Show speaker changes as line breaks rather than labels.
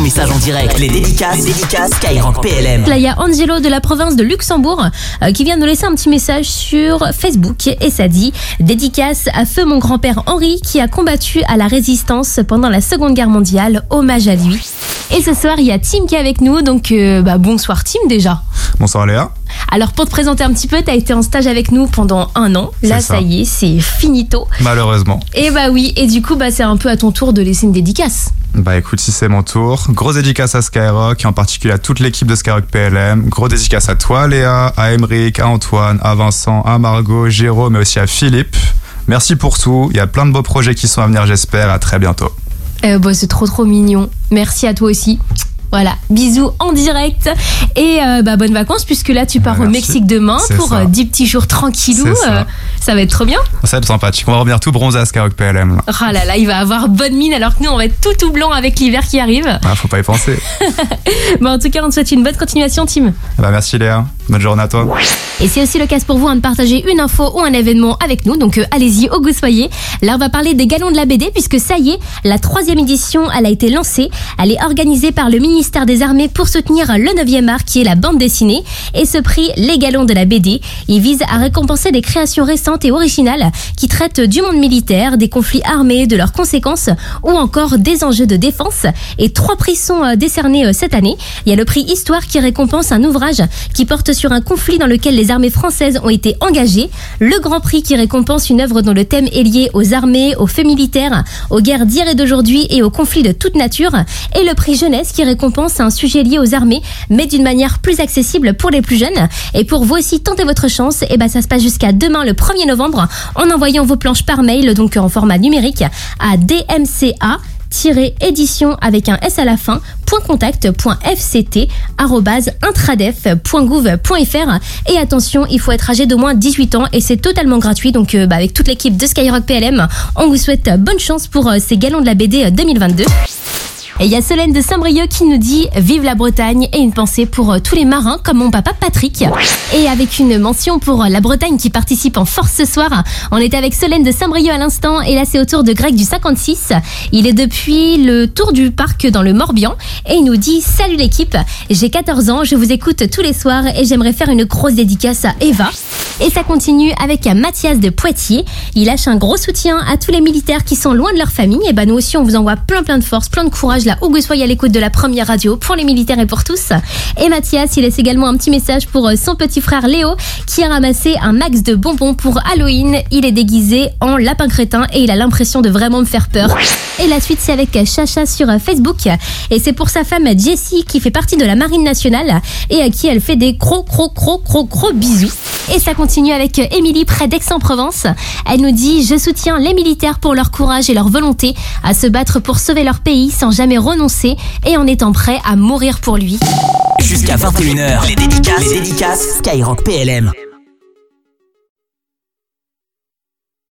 ton message en direct. Les dédicaces, les dédicaces Skyrock PLM.
Là, il y a Angelo de la province de Luxembourg euh, qui vient de nous laisser un petit message sur Facebook et ça dit dédicace à feu mon grand-père Henri qui a combattu à la résistance pendant la Seconde Guerre mondiale. Hommage à lui. Et ce soir, il y a Tim qui est avec nous, donc euh, bah, bonsoir Tim déjà.
Bonsoir Léa.
Alors pour te présenter un petit peu, tu as été en stage avec nous pendant un an. Là, ça.
ça.
y est, c'est finito.
Malheureusement.
Et bah oui, et du coup, bah, c'est un peu à ton tour de laisser une dédicace.
Bah écoute, si c'est mon tour, gros dédicace à Skyrock et en particulier à toute l'équipe de Skyrock PLM. Gros dédicace à toi Léa, à Emeric, à Antoine, à Vincent, à Margot, Jérôme mais aussi à Philippe. Merci pour tout. Il y a plein de beaux projets qui sont à venir, j'espère. À très bientôt.
Euh, bah, c'est trop trop mignon. Merci à toi aussi. Voilà, bisous en direct et euh, bah, bonnes vacances puisque là tu pars au. Mexique demain pour
ça.
euh, 10 petits jours tranquillou.
Ça.
euh, ça va être trop bien.
Ça va être sympathique. On va revenir tout bronzé à Skyrock PLM. Là.
Ah là là, il va avoir bonne mine alors que nous on va être tout tout blanc avec l'hiver qui arrive.
Ah, faut pas y penser.
Bon, en tout cas, on te souhaite une bonne continuation, Tim.
bah merci Léa. Bonne journée à toi.
Et c'est aussi le cas pour vous hein, de partager une info ou un événement avec nous, donc euh, allez-y, au goût soyez. Là, on va parler des galons de la BD, puisque ça y est, la troisième édition, elle a été lancée. Elle est organisée par le ministère des Armées pour soutenir le 9e art, qui est la bande dessinée. Et ce prix, les galons de la BD, il vise à récompenser des créations récentes et originales qui traitent du monde militaire, des conflits armés, de leurs conséquences, ou encore des enjeux de défense. Et trois prix sont euh, décernés euh, cette année. Il y a le prix Histoire qui récompense un ouvrage qui porte sur un conflit dans lequel les armées françaises ont été engagées. Le Grand Prix qui récompense une œuvre dont le thème est lié aux armées, aux faits militaires, aux guerres d'hier et d'aujourd'hui et aux conflits de toute nature. Et le prix Jeunesse qui récompense un sujet lié aux armées, mais d'une manière plus accessible pour les plus jeunes. Et pour vous aussi tenter votre chance, et ben ça se passe jusqu'à demain le 1er novembre en envoyant vos planches par mail, donc en format numérique, à DMCA édition avec un S à la fin, point contact, point FCT, arrobase, intradef.gouv.fr. Et attention, il faut être âgé d'au moins 18 ans et c'est totalement gratuit. Donc, euh, bah, avec toute l'équipe de Skyrock PLM, on vous souhaite bonne chance pour euh, ces galons de la BD euh, 2022. Et il y a Solène de Saint-Brieuc qui nous dit Vive la Bretagne et une pensée pour euh, tous les marins comme mon papa Patrick. Et avec une mention pour euh, la Bretagne qui participe en force ce soir. On est avec Solène de Saint-Brieuc à l'instant et là c'est au tour de Greg du 56. Il est depuis le tour du parc dans le Morbihan et il nous dit Salut l'équipe, j'ai 14 ans, je vous écoute tous les soirs et j'aimerais faire une grosse dédicace à Eva. Et ça continue avec Mathias de Poitiers. Il lâche un gros soutien à tous les militaires qui sont loin de leur famille. Et bah nous aussi, on vous envoie plein plein de force, plein de courage là où que soyez à l'écoute de la première radio pour les militaires et pour tous. Et Mathias, il laisse également un petit message pour euh, son petit frère Léo qui a ramassé un max de bonbons pour Halloween. Il est déguisé en lapin crétin et il a l'impression de vraiment me faire peur. Et la suite, c'est avec Chacha sur Facebook. Et c'est pour sa femme Jessie qui fait partie de la Marine nationale et à qui elle fait des gros, gros, gros, gros, gros bisous. Et ça continue avec euh, Émilie près d'Aix-en-Provence. Elle nous dit Je soutiens les militaires pour leur courage et leur volonté à se battre pour sauver leur pays sans jamais renoncer et en étant prêt à mourir pour lui.
Jusqu'à 21h, les dédicaces, les dédicaces Skyrock PLM.